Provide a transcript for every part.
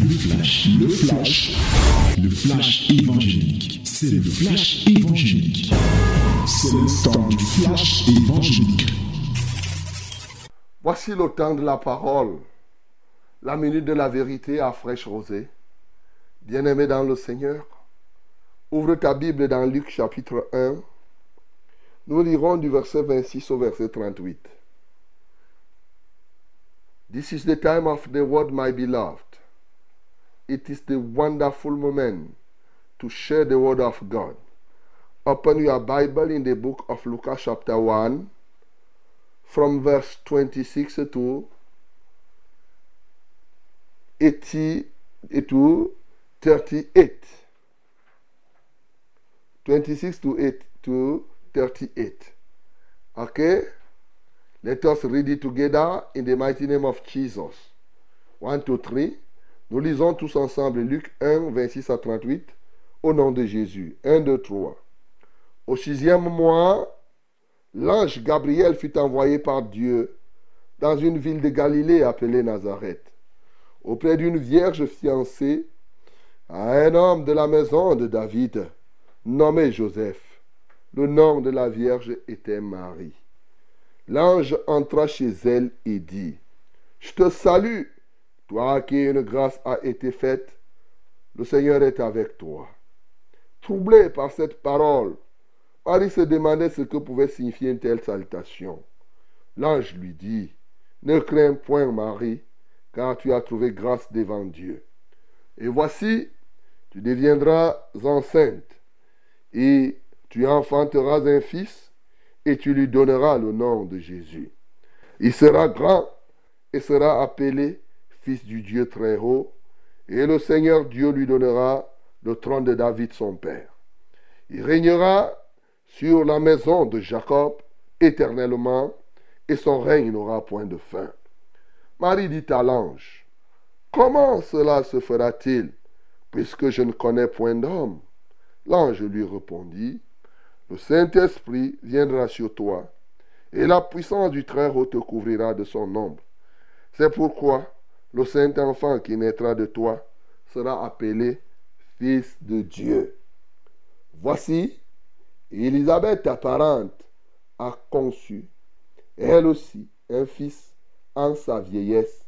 Le flash, le flash, le flash évangélique. C'est le flash évangélique. C'est le temps du flash évangélique. Voici le temps de la parole, la minute de la vérité à fraîche rosée. Bien-aimé dans le Seigneur, ouvre ta Bible dans Luc chapitre 1. Nous lirons du verset 26 au verset 38. This is the time of the word, my beloved. It is the wonderful moment to share the word of God. Open your Bible in the book of Luke chapter 1 from verse 26 to 80 to 38. 26 to 8 to 38. Okay? Let us read it together in the mighty name of Jesus. 1, 2, 3. Nous lisons tous ensemble Luc 1, 26 à 38. Au nom de Jésus. 1, 2, 3. Au sixième mois, l'ange Gabriel fut envoyé par Dieu dans une ville de Galilée appelée Nazareth, auprès d'une vierge fiancée à un homme de la maison de David, nommé Joseph. Le nom de la vierge était Marie. L'ange entra chez elle et dit, Je te salue, toi à qui une grâce a été faite, le Seigneur est avec toi. Troublé par cette parole, Marie se demandait ce que pouvait signifier une telle salutation. L'ange lui dit, Ne crains point Marie, car tu as trouvé grâce devant Dieu. Et voici, tu deviendras enceinte, et tu enfanteras un fils, et tu lui donneras le nom de Jésus. Il sera grand et sera appelé Du Dieu très haut, et le Seigneur Dieu lui donnera le trône de David son père. Il régnera sur la maison de Jacob éternellement, et son règne n'aura point de fin. Marie dit à l'ange, Comment cela se fera-t-il, puisque je ne connais point d'homme? L'ange lui répondit, Le Saint-Esprit viendra sur toi, et la puissance du Très-Haut te couvrira de son ombre. C'est pourquoi le Saint-Enfant qui naîtra de toi sera appelé Fils de Dieu. Voici, Élisabeth, ta parente, a conçu, elle aussi, un fils en sa vieillesse,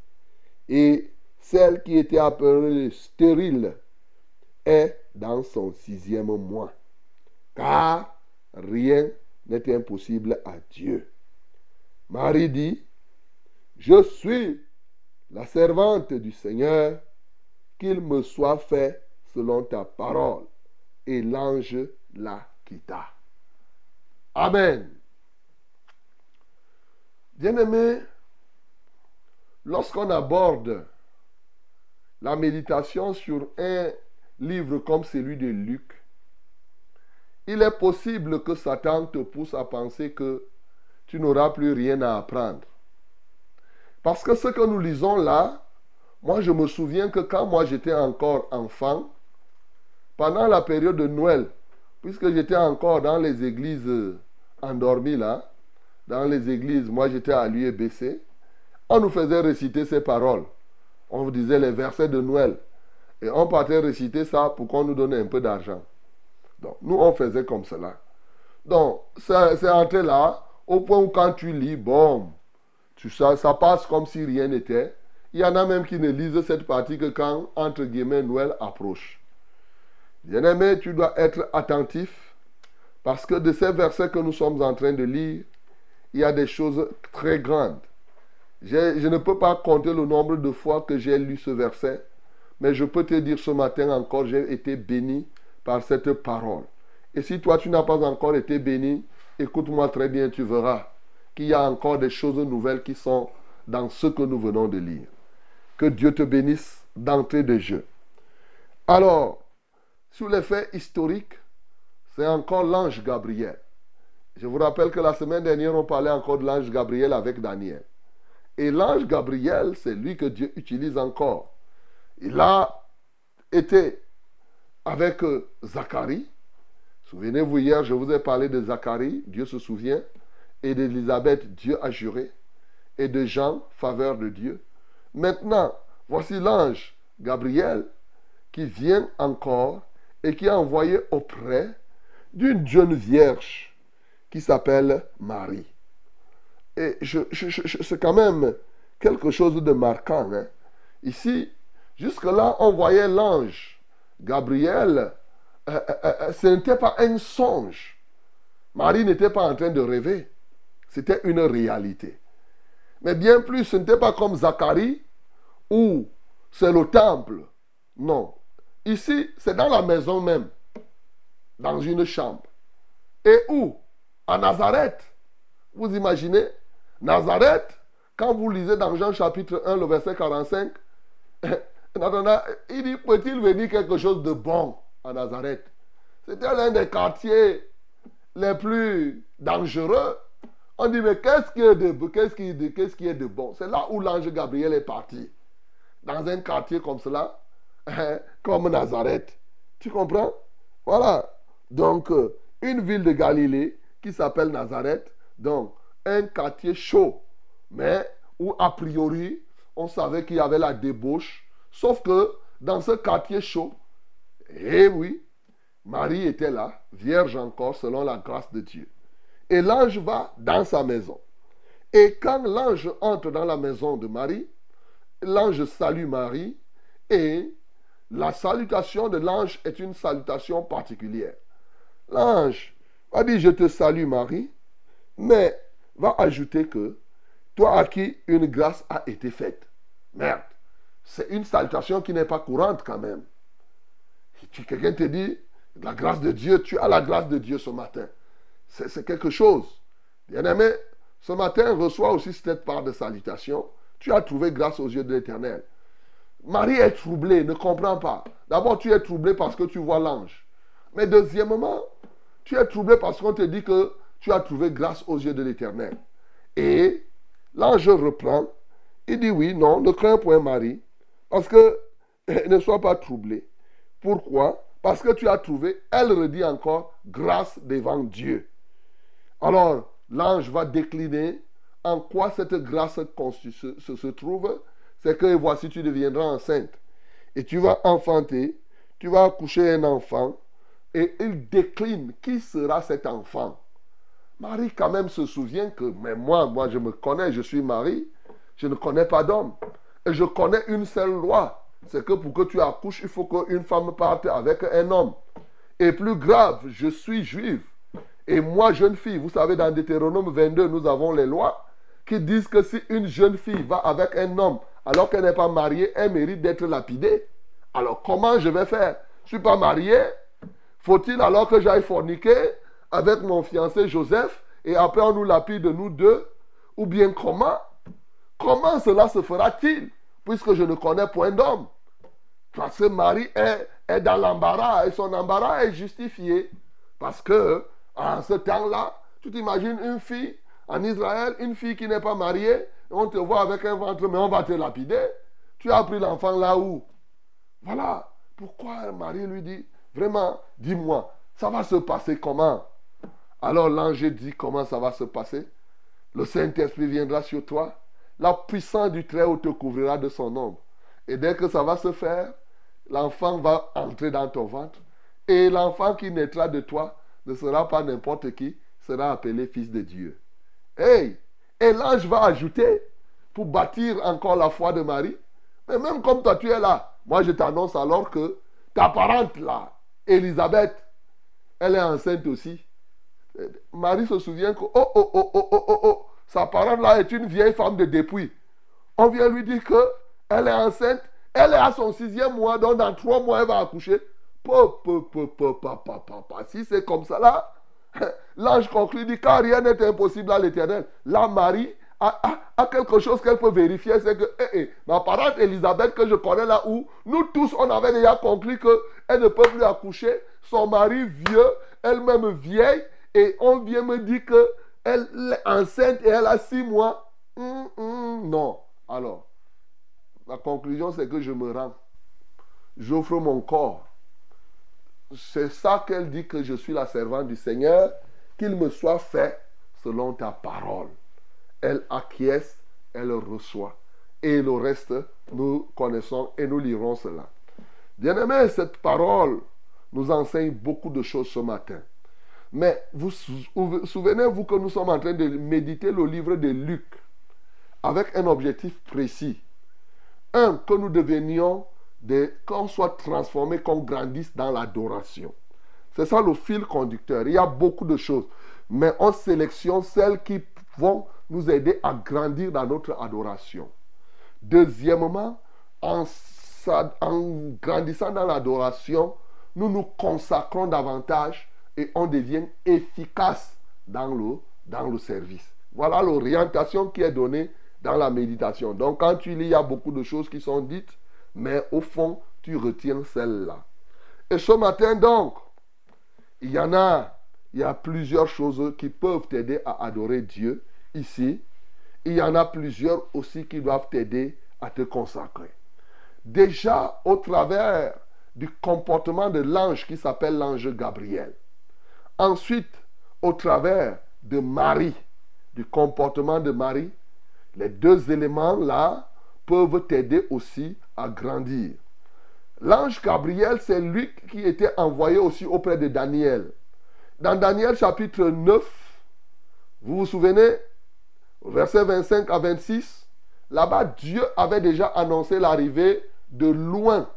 et celle qui était appelée stérile est dans son sixième mois, car rien n'est impossible à Dieu. Marie dit, je suis la servante du Seigneur, qu'il me soit fait selon ta parole. Et l'ange la quitta. Amen. Bien-aimé, lorsqu'on aborde la méditation sur un livre comme celui de Luc, il est possible que Satan te pousse à penser que tu n'auras plus rien à apprendre. Parce que ce que nous lisons là, moi je me souviens que quand moi j'étais encore enfant, pendant la période de Noël, puisque j'étais encore dans les églises endormies là, dans les églises, moi j'étais à l'UEBC, on nous faisait réciter ces paroles. On vous disait les versets de Noël. Et on partait réciter ça pour qu'on nous donne un peu d'argent. Donc, nous, on faisait comme cela. Donc, c'est entré là, au point où quand tu lis, bon, ça, ça passe comme si rien n'était. Il y en a même qui ne lisent cette partie que quand, entre guillemets, Noël approche. Bien-aimé, tu dois être attentif parce que de ces versets que nous sommes en train de lire, il y a des choses très grandes. Je ne peux pas compter le nombre de fois que j'ai lu ce verset, mais je peux te dire ce matin encore, j'ai été béni par cette parole. Et si toi, tu n'as pas encore été béni, écoute-moi très bien, tu verras qu'il y a encore des choses nouvelles qui sont dans ce que nous venons de lire. Que Dieu te bénisse d'entrée de jeu. Alors, sur les faits historiques, c'est encore l'ange Gabriel. Je vous rappelle que la semaine dernière, on parlait encore de l'ange Gabriel avec Daniel. Et l'ange Gabriel, c'est lui que Dieu utilise encore. Il a été avec Zacharie. Souvenez-vous, hier, je vous ai parlé de Zacharie, Dieu se souvient, et d'Élisabeth, Dieu a juré, et de Jean, faveur de Dieu. Maintenant, voici l'ange Gabriel, qui vient encore et qui est envoyé auprès d'une jeune vierge qui s'appelle Marie. Et je, c'est quand même quelque chose de marquant. Hein. Ici, jusque-là, on voyait l'ange Gabriel. Euh, euh, euh, ce n'était pas un songe. Marie n'était pas en train de rêver. C'était une réalité. Mais bien plus, ce n'était pas comme Zacharie où c'est le temple. Non. Ici, c'est dans la maison même, dans une chambre. Et où? À Nazareth. Vous imaginez? Nazareth, quand vous lisez dans Jean chapitre 1, le verset 45, il dit, peut-il venir quelque chose de bon à Nazareth? C'était l'un des quartiers les plus dangereux. On dit, mais qu'est-ce qui est de, qu'est-ce qui, qu'est-ce qui est de bon? C'est là où l'ange Gabriel est parti. Dans un quartier comme cela, comme Nazareth. Tu comprends? Voilà. Donc, euh, une ville de Galilée qui s'appelle Nazareth. Donc, un quartier chaud. Mais où, a priori, on savait qu'il y avait la débauche. Sauf que dans ce quartier chaud, eh oui, Marie était là, vierge encore, selon la grâce de Dieu. Et l'ange va dans sa maison. Et quand l'ange entre dans la maison de Marie, l'ange salue Marie et la salutation de l'ange est une salutation particulière. L'ange va dire Je te salue Marie, mais va ajouter que toi à qui une grâce a été faite. Merde, c'est une salutation qui n'est pas courante quand même. Quelqu'un te dit La grâce de Dieu, tu as la grâce de Dieu ce matin. C'est quelque chose. Bien-aimé, ce matin, reçois aussi cette part de salutation. Tu as trouvé grâce aux yeux de l'Éternel. Marie est troublée, ne comprend pas. D'abord, tu es troublé parce que tu vois l'ange. Mais deuxièmement, tu es troublé parce qu'on te dit que tu as trouvé grâce aux yeux de l'Éternel. Et l'ange reprend. Il dit oui, non, ne crains point Marie, parce que ne sois pas troublé. Pourquoi? Parce que tu as trouvé, elle redit encore, grâce devant Dieu. Alors, l'ange va décliner en quoi cette grâce se, trouve c'est que voici, tu deviendras enceinte. Et tu vas enfanter, tu vas accoucher un enfant, et il décline qui sera cet enfant. Marie quand même se souvient que, mais moi, moi je me connais, je suis Marie, je ne connais pas d'homme. Et je connais une seule loi, c'est que pour que tu accouches, il faut qu'une femme parte avec un homme. Et plus grave, je suis juive. Et moi, jeune fille, vous savez, dans Deutéronome 22, nous avons les lois qui disent que si une jeune fille va avec un homme alors qu'elle n'est pas mariée, elle mérite d'être lapidée. Alors comment je vais faire? Je ne suis pas marié. Faut-il alors que j'aille forniquer avec mon fiancé Joseph et après on nous lapide nous deux? Ou bien comment? Comment cela se fera-t-il Puisque je ne connais point d'homme? Parce que Marie est, est dans l'embarras et son embarras est justifié. Parce que en ce temps-là, tu t'imagines une fille en Israël, une fille qui n'est pas mariée, on te voit avec un ventre, mais on va te lapider. Tu as pris l'enfant là où? Voilà. Pourquoi Marie lui dit, vraiment, dis-moi, ça va se passer comment? Alors l'ange dit comment ça va se passer? Le Saint-Esprit viendra sur toi. La puissance du Très-Haut te couvrira de son ombre. Et dès que ça va se faire, l'enfant va entrer dans ton ventre. Et l'enfant qui naîtra de toi ne sera pas n'importe qui, sera appelé fils de Dieu. Hey, et l'ange va ajouter, pour bâtir encore la foi de Marie, mais même comme toi tu es là, moi je t'annonce alors que ta parente là, Elisabeth, elle est enceinte aussi. Marie se souvient que, oh, oh, oh, oh, oh, oh, oh, sa parente là est une vieille femme de dépouille. On vient lui dire que elle est enceinte, elle est à son sixième mois, donc dans trois mois elle va accoucher. Si c'est comme ça là, L'ange conclut, dit, car rien n'est impossible à l'éternel. La Marie a, quelque chose qu'elle peut vérifier, c'est que eh, eh, ma parente Elisabeth, que je connais là où, nous tous, on avait déjà conclu qu'elle ne peut plus accoucher. Son mari vieux, elle-même vieille, et on vient me dire qu'elle est enceinte et elle a six mois. Hum, hum, non. Alors, la conclusion, c'est que je me rends. J'offre mon corps c'est ça qu'elle dit que je suis la servante du Seigneur, qu'il me soit fait selon ta parole. Elle acquiesce, elle reçoit. et le reste, nous connaissons et nous lirons cela. Bien-aimés, cette parole nous enseigne beaucoup de choses ce matin. Mais vous souvenez-vous que nous sommes en train de méditer le livre de Luc avec un objectif précis. Un, que nous devenions, qu'on soit transformés, qu'on grandisse dans l'adoration. C'est ça le fil conducteur. Il y a beaucoup de choses. Mais on sélectionne celles qui vont nous aider à grandir dans notre adoration. Deuxièmement, en, en grandissant dans l'adoration, nous nous consacrons davantage et on devient efficace dans le, dans le service. Voilà l'orientation qui est donnée dans la méditation. Donc quand tu lis, il y a beaucoup de choses qui sont dites, mais au fond, tu retiens celle-là. Et ce matin, donc, il y en a, il y a plusieurs choses qui peuvent t'aider à adorer Dieu ici. Il y en a plusieurs aussi qui doivent t'aider à te consacrer. Déjà, au travers du comportement de l'ange qui s'appelle l'ange Gabriel. Ensuite, au travers de Marie, du comportement de Marie, les deux éléments-là peuvent t'aider aussi grandir. L'ange Gabriel, c'est lui qui était envoyé aussi auprès de Daniel. Dans Daniel chapitre 9, vous vous souvenez, verset 25 à 26, là-bas, Dieu avait déjà annoncé l'arrivée de loin.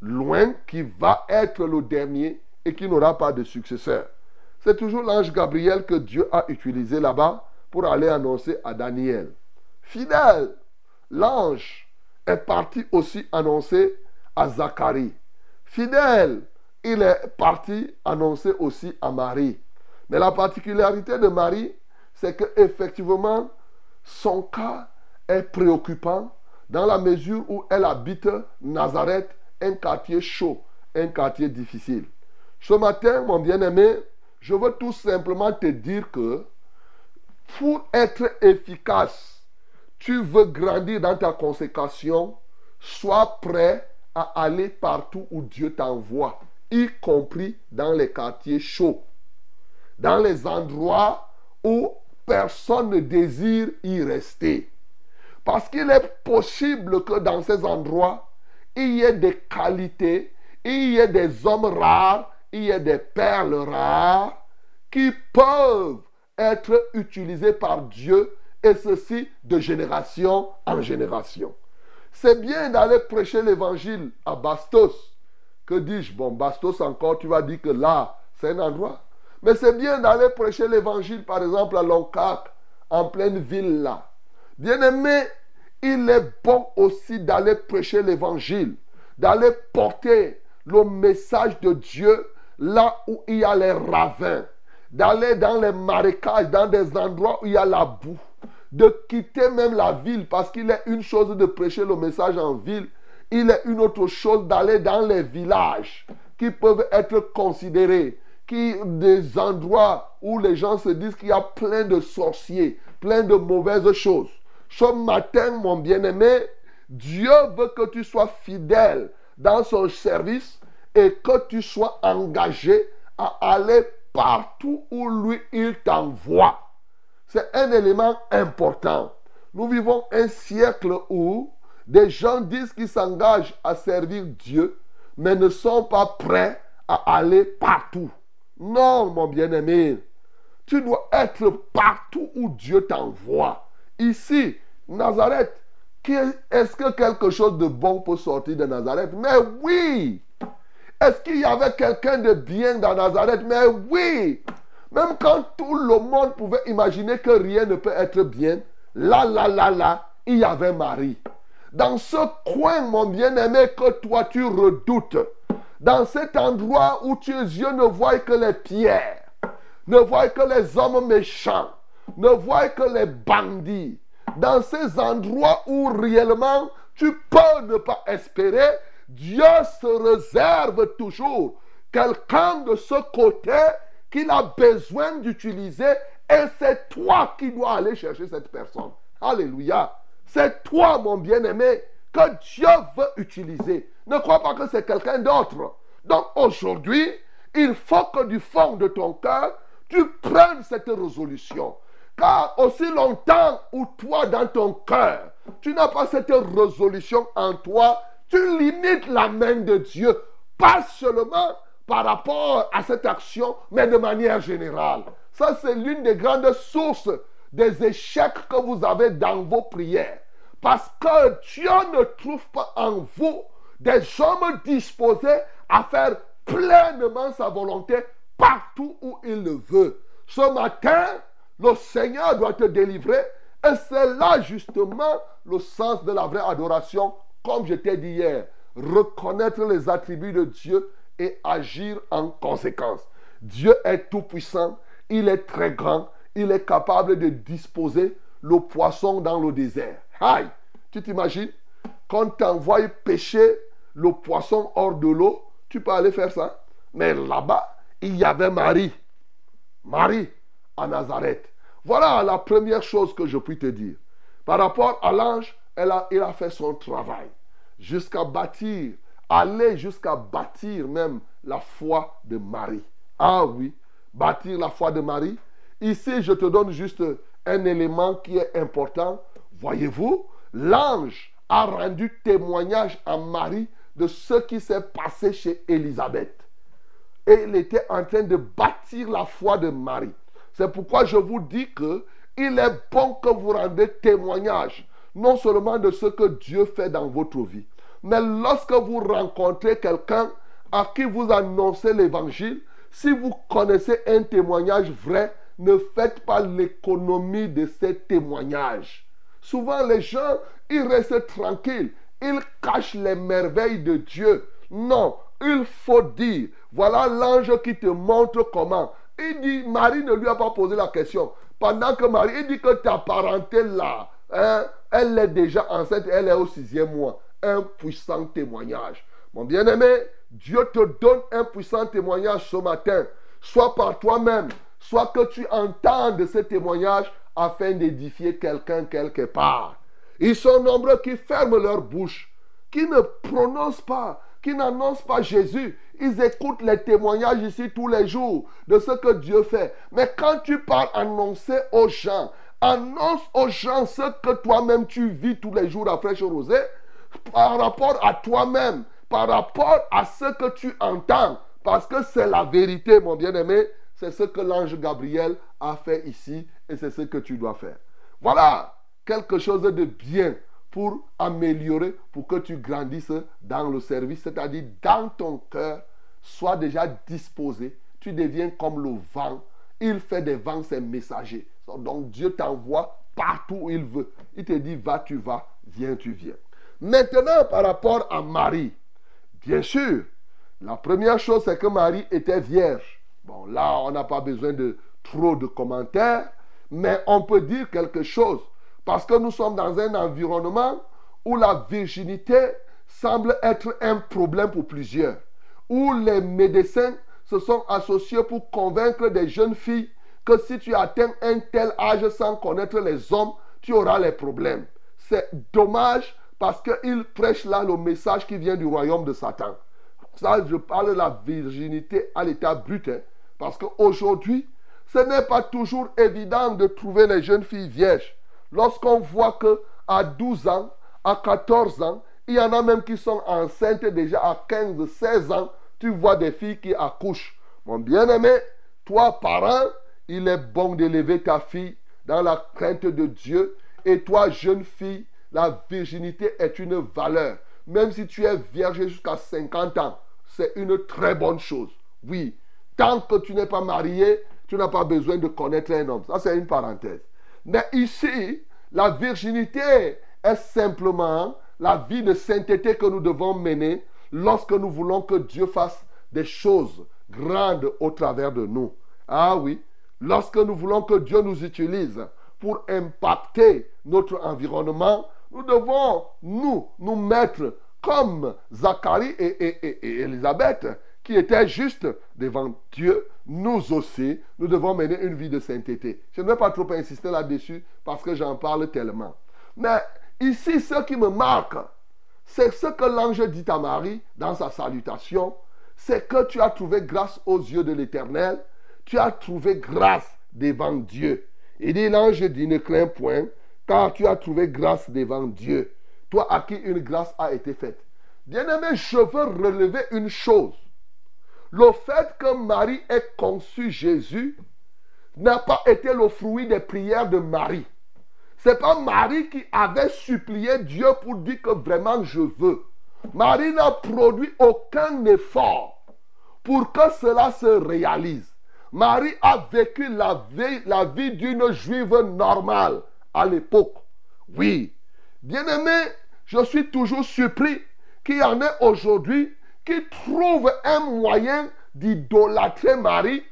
Loin qui va être le dernier et qui n'aura pas de successeur. C'est toujours l'ange Gabriel que Dieu a utilisé là-bas pour aller annoncer à Daniel. Fidèle, l'ange est parti aussi annoncer à Zacharie. Fidèle, il est parti annoncer aussi à Marie. Mais la particularité de Marie, c'est que effectivement son cas est préoccupant dans la mesure où elle habite Nazareth, un quartier chaud, un quartier difficile. Ce matin, mon bien-aimé, je veux tout simplement te dire que pour être efficace, tu veux grandir dans ta consécration, sois prêt à aller partout où Dieu t'envoie, y compris dans les quartiers chauds, dans les endroits où personne ne désire y rester. Parce qu'il est possible que dans ces endroits, il y ait des qualités, il y ait des hommes rares, il y ait des perles rares qui peuvent être utilisées par Dieu et ceci de génération en génération. C'est bien d'aller prêcher l'évangile à Bastos. Que dis-je? Bon, Bastos encore, tu vas dire que là, c'est un endroit. Mais c'est bien d'aller prêcher l'évangile, par exemple, à Loncac, en pleine ville là. Bien aimé, il est bon aussi d'aller prêcher l'évangile, d'aller porter le message de Dieu là où il y a les ravins, d'aller dans les marécages, dans des endroits où il y a la boue, de quitter même la ville, parce qu'il est une chose de prêcher le message en ville, il est une autre chose d'aller dans les villages qui peuvent être considérés qui, des endroits où les gens se disent qu'il y a plein de sorciers, plein de mauvaises choses. Ce matin, mon bien-aimé, Dieu veut que tu sois fidèle dans son service et que tu sois engagé à aller partout où lui il t'envoie. C'est un élément important. Nous vivons un siècle où des gens disent qu'ils s'engagent à servir Dieu, mais ne sont pas prêts à aller partout. Non, mon bien-aimé, tu dois être partout où Dieu t'envoie. Ici, Nazareth, est-ce que quelque chose de bon peut sortir de Nazareth? Mais oui Est-ce qu'il y avait quelqu'un de bien dans Nazareth? Mais oui Même quand tout le monde pouvait imaginer que rien ne peut être bien, là, là, là, là, il y avait Marie. Dans ce coin, mon bien-aimé, que toi tu redoutes, dans cet endroit où tes yeux ne voient que les pierres, ne voient que les hommes méchants, ne voient que les bandits, dans ces endroits où réellement tu peux ne pas espérer, Dieu se réserve toujours. Quelqu'un de ce côté qu'il a besoin d'utiliser et c'est toi qui dois aller chercher cette personne. Alléluia. C'est toi, mon bien-aimé, que Dieu veut utiliser. Ne crois pas que c'est quelqu'un d'autre. Donc aujourd'hui, il faut que du fond de ton cœur, tu prennes cette résolution Car aussi longtemps où toi, dans ton cœur, tu n'as pas cette résolution en toi, tu limites la main de Dieu, pas seulement par rapport à cette action, mais de manière générale. Ça, c'est l'une des grandes sources des échecs que vous avez dans vos prières. Parce que Dieu ne trouve pas en vous des hommes disposés à faire pleinement sa volonté partout où il le veut. Ce matin, le Seigneur doit te délivrer et c'est là justement le sens de la vraie adoration, comme je t'ai dit hier. Reconnaître les attributs de Dieu et agir en conséquence. Dieu est tout-puissant, il est très grand, il est capable de disposer le poisson dans le désert. Aïe, tu t'imagines? Quand tu envoies pêcher le poisson hors de l'eau, tu peux aller faire ça? Mais là-bas, il y avait Marie. Marie à Nazareth. Voilà la première chose que je puis te dire. Par rapport à l'ange, a, il a fait son travail jusqu'à bâtir, aller jusqu'à bâtir même la foi de Marie. Ah oui, bâtir la foi de Marie. Ici, je te donne juste un élément qui est important. Voyez-vous, l'ange a rendu témoignage à Marie de ce qui s'est passé chez Élisabeth. Et il était en train de bâtir la foi de Marie. C'est pourquoi je vous dis que il est bon que vous rendez témoignage, non seulement de ce que Dieu fait dans votre vie, mais lorsque vous rencontrez quelqu'un à qui vous annoncez l'évangile, si vous connaissez un témoignage vrai, ne faites pas l'économie de ces témoignages. Souvent, les gens, ils restent tranquilles. Ils cachent les merveilles de Dieu. Non, il faut dire, voilà l'ange qui te montre comment. Il dit, Marie ne lui a pas posé la question. Pendant que Marie, dit que ta parenté là, hein, elle est déjà enceinte, elle est au sixième mois. Un puissant témoignage. Mon bien-aimé, Dieu te donne un puissant témoignage ce matin, soit par toi-même, soit que tu entendes ce témoignage afin d'édifier quelqu'un quelque part. Ils sont nombreux qui ferment leur bouche, qui ne prononcent pas, qui n'annoncent pas Jésus. Ils écoutent les témoignages ici tous les jours de ce que Dieu fait. Mais quand tu parles annoncer aux gens, annonce aux gens ce que toi-même tu vis tous les jours à Fraîche Rosée par rapport à toi-même, par rapport à ce que tu entends. Parce que c'est la vérité, mon bien-aimé. C'est ce que l'ange Gabriel a fait ici et c'est ce que tu dois faire. Voilà quelque chose de bien pour améliorer, pour que tu grandisses dans le service, c'est-à-dire dans ton cœur, sois déjà disposé. Tu deviens comme le vent. Il fait des vents ses messagers. Donc Dieu t'envoie partout où il veut. Il te dit va, tu vas, viens, tu viens. Maintenant, par rapport à Marie, bien sûr, la première chose, c'est que Marie était vierge. Bon, là, on n'a pas besoin de trop de commentaires, mais on peut dire quelque chose. Parce que nous sommes dans un environnement où la virginité semble être un problème pour plusieurs. Où les médecins se sont associés pour convaincre des jeunes filles que si tu atteins un tel âge sans connaître les hommes, tu auras les problèmes. C'est dommage parce qu'ils prêchent là le message qui vient du royaume de Satan. Ça, je parle de la virginité à l'état brut. Hein. parce qu'aujourd'hui, ce n'est pas toujours évident de trouver les jeunes filles vierges. Lorsqu'on voit que à 12 ans, à 14 ans, il y en a même qui sont enceintes déjà à 15, 16 ans, tu vois des filles qui accouchent. Mon bien-aimé, toi, parent, il est bon d'élever ta fille dans la crainte de Dieu. Et toi, jeune fille, la virginité est une valeur. Même si tu es vierge jusqu'à 50 ans, c'est une très bonne chose. Oui, tant que tu n'es pas marié, tu n'as pas besoin de connaître un homme. Ça, c'est une parenthèse. Mais ici, la virginité est simplement la vie de sainteté que nous devons mener lorsque nous voulons que Dieu fasse des choses grandes au travers de nous. Ah oui, lorsque nous voulons que Dieu nous utilise pour impacter notre environnement, nous devons, nous, nous mettre comme Zacharie et, et, Élisabeth, qui étaient justes devant Dieu, nous aussi, nous devons mener une vie de sainteté. Je ne vais pas trop insister là-dessus parce que j'en parle tellement. Mais ici, ce qui me marque, c'est ce que l'ange dit à Marie dans sa salutation, c'est que tu as trouvé grâce aux yeux de l'Éternel, tu as trouvé grâce devant Dieu. Il dit, l'ange dit, ne crains point, car tu as trouvé grâce devant Dieu. Toi à qui une grâce a été faite. Bien-aimé, je veux relever une chose. Le fait que Marie ait conçu Jésus n'a pas été le fruit des prières de Marie. Ce n'est pas Marie qui avait supplié Dieu pour dire que vraiment je veux. Marie n'a produit aucun effort pour que cela se réalise. Marie a vécu la vie, la vie d'une juive normale à l'époque. Oui. Bien-aimé, je suis toujours surpris qu'il y en ait aujourd'hui qui trouvent un moyen d'idolâtrer Marie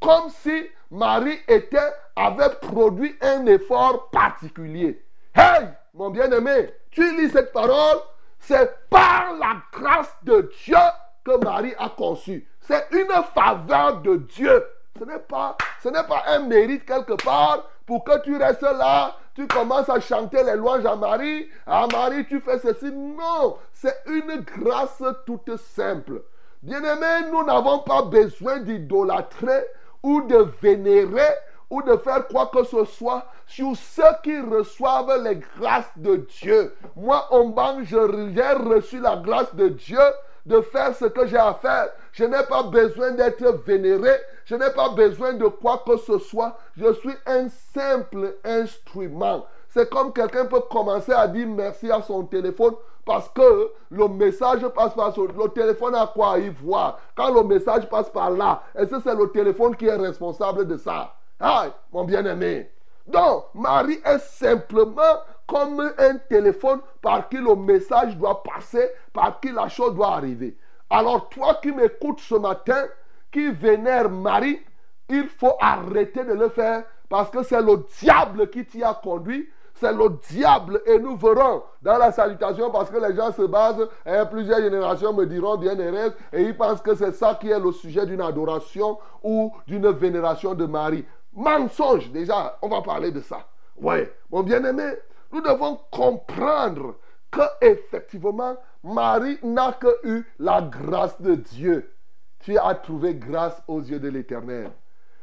comme si Marie était, avait produit un effort particulier. Hey, mon bien-aimé, tu lis cette parole, c'est par la grâce de Dieu que Marie a conçu. C'est une faveur de Dieu. Ce n'est pas, ce n'est pas un mérite quelque part pour que tu restes là, tu commences à chanter les louanges à Marie. À Marie, tu fais ceci. Non, c'est une grâce toute simple. Bien-aimés, nous n'avons pas besoin d'idolâtrer ou de vénérer ou de faire quoi que ce soit sur ceux qui reçoivent les grâces de Dieu. Moi, en banque, j'ai reçu la grâce de Dieu de faire ce que j'ai à faire. Je n'ai pas besoin d'être vénéré. Je n'ai pas besoin de quoi que ce soit. Je suis un simple instrument. C'est comme quelqu'un peut commencer à dire merci à son téléphone parce que le message passe par son... Le téléphone a quoi y voir? Quand le message passe par là, est-ce que c'est le téléphone qui est responsable de ça? Ah, mon bien-aimé. Donc, Marie est simplement comme un téléphone par qui le message doit passer, par qui la chose doit arriver. Alors, toi qui m'écoutes ce matin, qui vénère Marie, il faut arrêter de le faire parce que c'est le diable qui t'y a conduit c'est le diable. Et nous verrons dans la salutation parce que les gens se basent, et hein, plusieurs générations me diront bien et ils pensent que c'est ça qui est le sujet d'une adoration ou d'une vénération de Marie. Mensonge, déjà, on va parler de ça. Oui, mon bien-aimé, nous devons comprendre que effectivement, Marie n'a que eu la grâce de Dieu. Tu as trouvé grâce aux yeux de l'Éternel.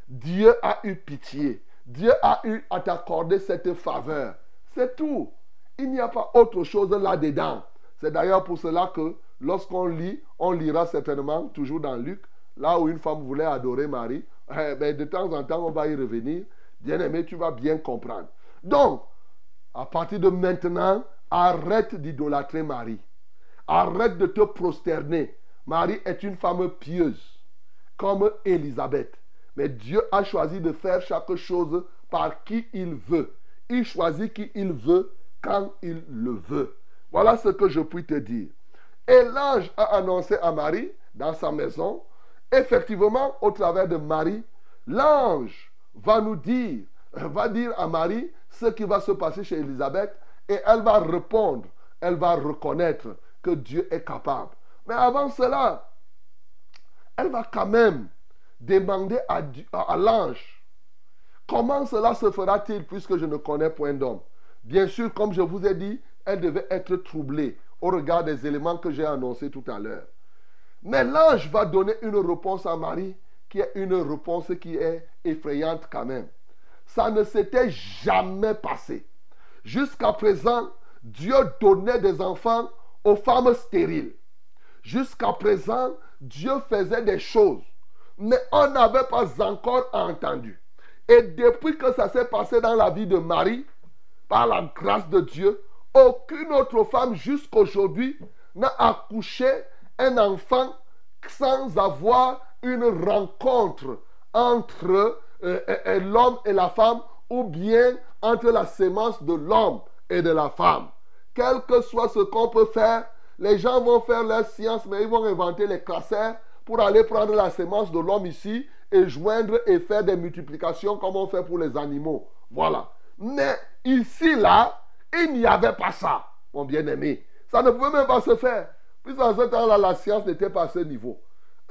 Dieu a eu pitié. Dieu a eu à t'accorder cette faveur. C'est tout. Il n'y a pas autre chose là-dedans. C'est d'ailleurs pour cela que lorsqu'on lit, on lira certainement, toujours dans Luc, là où une femme voulait adorer Marie, eh ben, de temps en temps, on va y revenir. Bien aimé, tu vas bien comprendre. Donc, à partir de maintenant, arrête d'idolâtrer Marie. Arrête de te prosterner. Marie est une femme pieuse, comme Élisabeth. Mais Dieu a choisi de faire chaque chose par qui il veut. Il choisit qui il veut quand il le veut. Voilà ce que je puis te dire. Et l'ange a annoncé à Marie dans sa maison, effectivement, au travers de Marie, l'ange va nous dire, va dire à Marie ce qui va se passer chez Élisabeth et elle va répondre, elle va reconnaître que Dieu est capable. Mais avant cela, elle va quand même demander à, l'ange Comment cela se fera-t-il puisque je ne connais point d'homme? Bien sûr, comme je vous ai dit, elle devait être troublée au regard des éléments que j'ai annoncés tout à l'heure. Mais l'ange va donner une réponse à Marie qui est une réponse qui est effrayante quand même. Ça ne s'était jamais passé. Jusqu'à présent, Dieu donnait des enfants aux femmes stériles. Jusqu'à présent, Dieu faisait des choses, mais on n'avait pas encore entendu. Et depuis que ça s'est passé dans la vie de Marie, par la grâce de Dieu, aucune autre femme jusqu'aujourd'hui n'a accouché un enfant sans avoir une rencontre entre euh, euh, euh, l'homme et la femme ou bien entre la sémence de l'homme et de la femme. Quel que soit ce qu'on peut faire, les gens vont faire leur science, mais ils vont inventer les classeurs pour aller prendre la sémence de l'homme ici et joindre et faire des multiplications comme on fait pour les animaux. Voilà. Mais ici, là, il n'y avait pas ça, mon bien-aimé. Ça ne pouvait même pas se faire. Puisque en ce temps-là, la science n'était pas à ce niveau.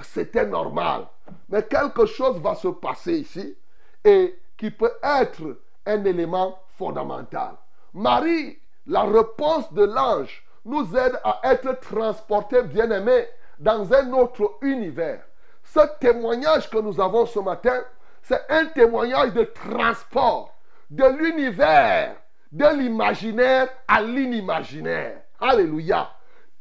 C'était normal. Mais quelque chose va se passer ici et qui peut être un élément fondamental. Marie, la réponse de l'ange nous aide à être transportés, bien-aimés, dans un autre univers. Ce témoignage que nous avons ce matin, c'est un témoignage de transport. de l'univers, de l'imaginaire à l'inimaginaire. Alléluia.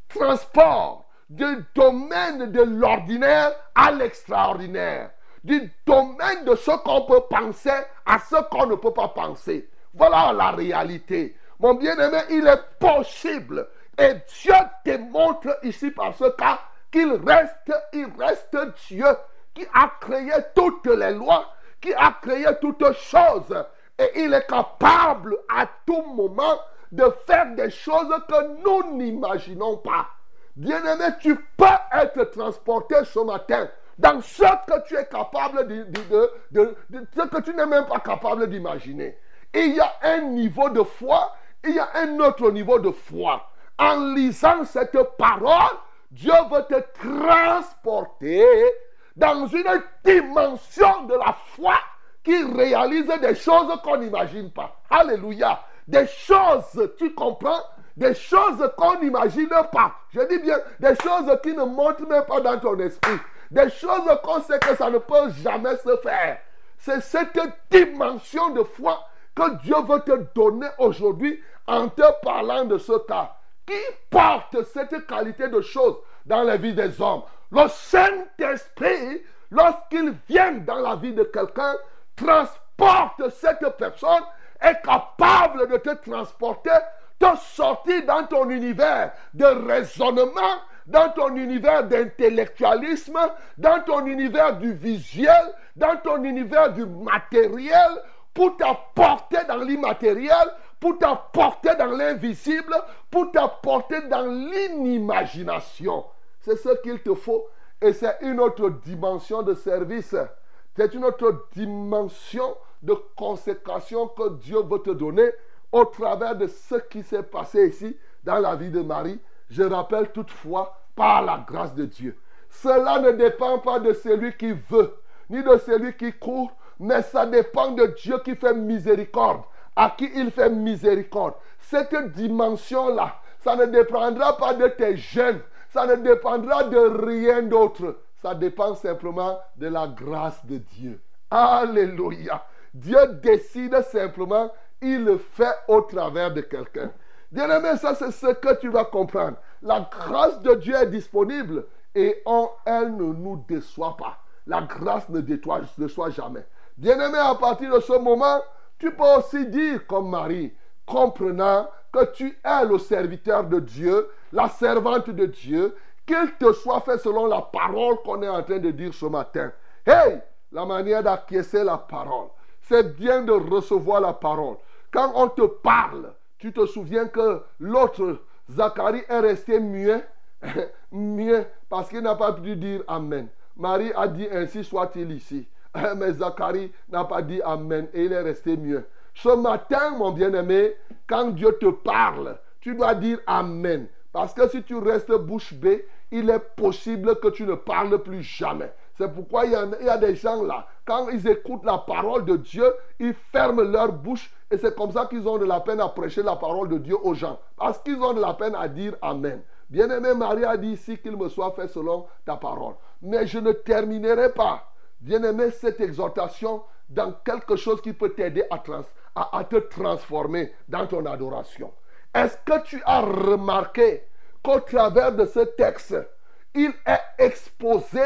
Transport du domaine de l'ordinaire à l'extraordinaire. Du domaine de ce qu'on peut penser à ce qu'on ne peut pas penser. Voilà la réalité. Mon bien-aimé, il est possible. Et Dieu démontre ici par ce cas qu'il reste, il reste Dieu qui a créé toutes les lois, qui a créé toutes choses. Et il est capable à tout moment de faire des choses que nous n'imaginons pas. Bien-aimé, tu peux être transporté ce matin dans ce que tu es capable de, ce que tu n'es même pas capable d'imaginer. Il y a un niveau de foi, il y a un autre niveau de foi. En lisant cette parole, Dieu veut te transporter dans une dimension de la foi qui réalise des choses qu'on n'imagine pas. Alléluia. Des choses, tu comprends? Des choses qu'on n'imagine pas. Je dis bien, des choses qui ne montent même pas dans ton esprit. Des choses qu'on sait que ça ne peut jamais se faire. C'est cette dimension de foi que Dieu veut te donner aujourd'hui en te parlant de ce cas. Qui porte cette qualité de choses dans la vie des hommes? Le Saint-Esprit, lorsqu'il vient dans la vie de quelqu'un, transporte cette personne, est capable de te transporter, te sortir dans ton univers de raisonnement, dans ton univers d'intellectualisme, dans ton univers du visuel, dans ton univers du matériel, pour t'apporter dans l'immatériel, pour t'apporter dans l'invisible, pour t'apporter dans l'inimagination. C'est ce qu'il te faut. Et c'est une autre dimension de service. C'est une autre dimension de consécration que Dieu veut te donner au travers de ce qui s'est passé ici dans la vie de Marie. Je rappelle toutefois par la grâce de Dieu. Cela ne dépend pas de celui qui veut, ni de celui qui court, mais ça dépend de Dieu qui fait miséricorde, à qui il fait miséricorde. Cette dimension-là, ça ne dépendra pas de tes gènes, ça ne dépendra de rien d'autre. Ça dépend simplement de la grâce de Dieu. Alléluia. Dieu décide simplement, il le fait au travers de quelqu'un. Bien-aimé, ça c'est ce que tu vas comprendre. La grâce de Dieu est disponible et en elle ne nous déçoit pas. La grâce ne déçoit jamais. Bien-aimé, à partir de ce moment, tu peux aussi dire comme Marie, comprenant que tu es le serviteur de Dieu, la servante de Dieu, qu'il te soit fait selon la parole qu'on est en train de dire ce matin. Hey, la manière d'acquiescer la parole, c'est bien de recevoir la parole. Quand on te parle, tu te souviens que l'autre, Zacharie, est resté muet, muet, parce qu'il n'a pas pu dire Amen. Marie a dit ainsi soit-il ici. Mais Zacharie n'a pas dit Amen et il est resté mieux. Ce matin, mon bien-aimé, quand Dieu te parle, tu dois dire Amen. Parce que si tu restes bouche bée, il est possible que tu ne parles plus jamais. C'est pourquoi il y, a, des gens là, quand ils écoutent la parole de Dieu, ils ferment leur bouche et c'est comme ça qu'ils ont de la peine à prêcher la parole de Dieu aux gens. Parce qu'ils ont de la peine à dire Amen. Bien-aimé, Marie a dit ici qu'il me soit fait selon ta parole. Mais je ne terminerai pas bien-aimé, cette exhortation dans quelque chose qui peut t'aider à, à, te transformer dans ton adoration. Est-ce que tu as remarqué qu'au travers de ce texte, il est exposé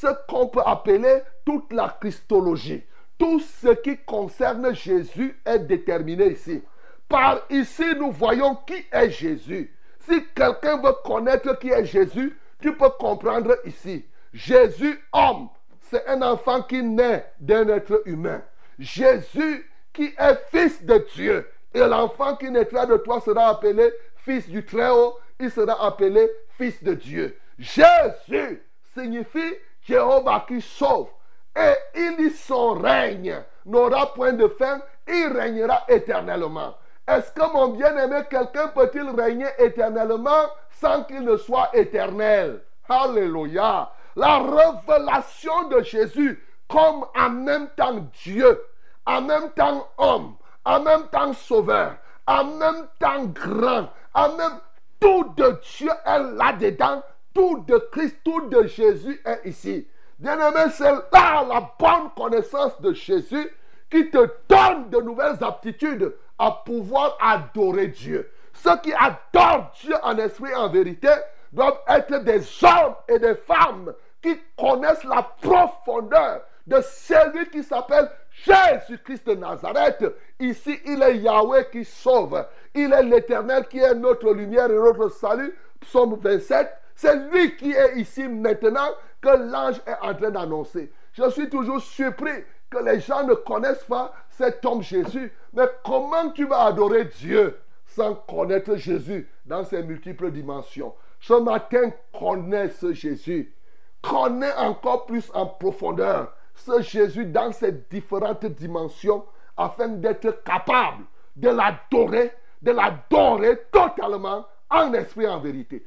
ce qu'on peut appeler toute la Christologie. Tout ce qui concerne Jésus est déterminé ici. Par ici, nous voyons qui est Jésus. Si quelqu'un veut connaître qui est Jésus, tu peux comprendre ici. Jésus, homme, c'est un enfant qui naît d'un être humain. Jésus qui est fils de Dieu. Et l'enfant qui naîtra de toi sera appelé fils du Très-Haut. Il sera appelé fils de Dieu. Jésus signifie Jéhovah qui sauve. Et il dit son règne n'aura point de fin. Il régnera éternellement. Est-ce que mon bien-aimé, quelqu'un peut-il régner éternellement sans qu'il ne soit éternel? Alléluia la révélation de Jésus comme en même temps Dieu, en même temps homme, en même temps sauveur, en même temps grand, en même tout de Dieu est là-dedans, tout de Christ, tout de Jésus est ici. Bien-aimé, c'est là la bonne connaissance de Jésus qui te donne de nouvelles aptitudes à pouvoir adorer Dieu. Ceux qui adorent Dieu en esprit et en vérité doivent être des hommes et des femmes qui connaissent la profondeur de celui qui s'appelle Jésus-Christ de Nazareth. Ici, il est Yahweh qui sauve. Il est l'Éternel qui est notre lumière et notre salut. Psaume 27. C'est lui qui est ici maintenant que l'ange est en train d'annoncer. Je suis toujours surpris que les gens ne connaissent pas cet homme Jésus. Mais comment tu vas adorer Dieu sans connaître Jésus dans ses multiples dimensions? Ce matin, connais ce Jésus. Connais encore plus en profondeur ce Jésus dans ses différentes dimensions afin d'être capable de l'adorer, de l'adorer totalement en esprit et en vérité.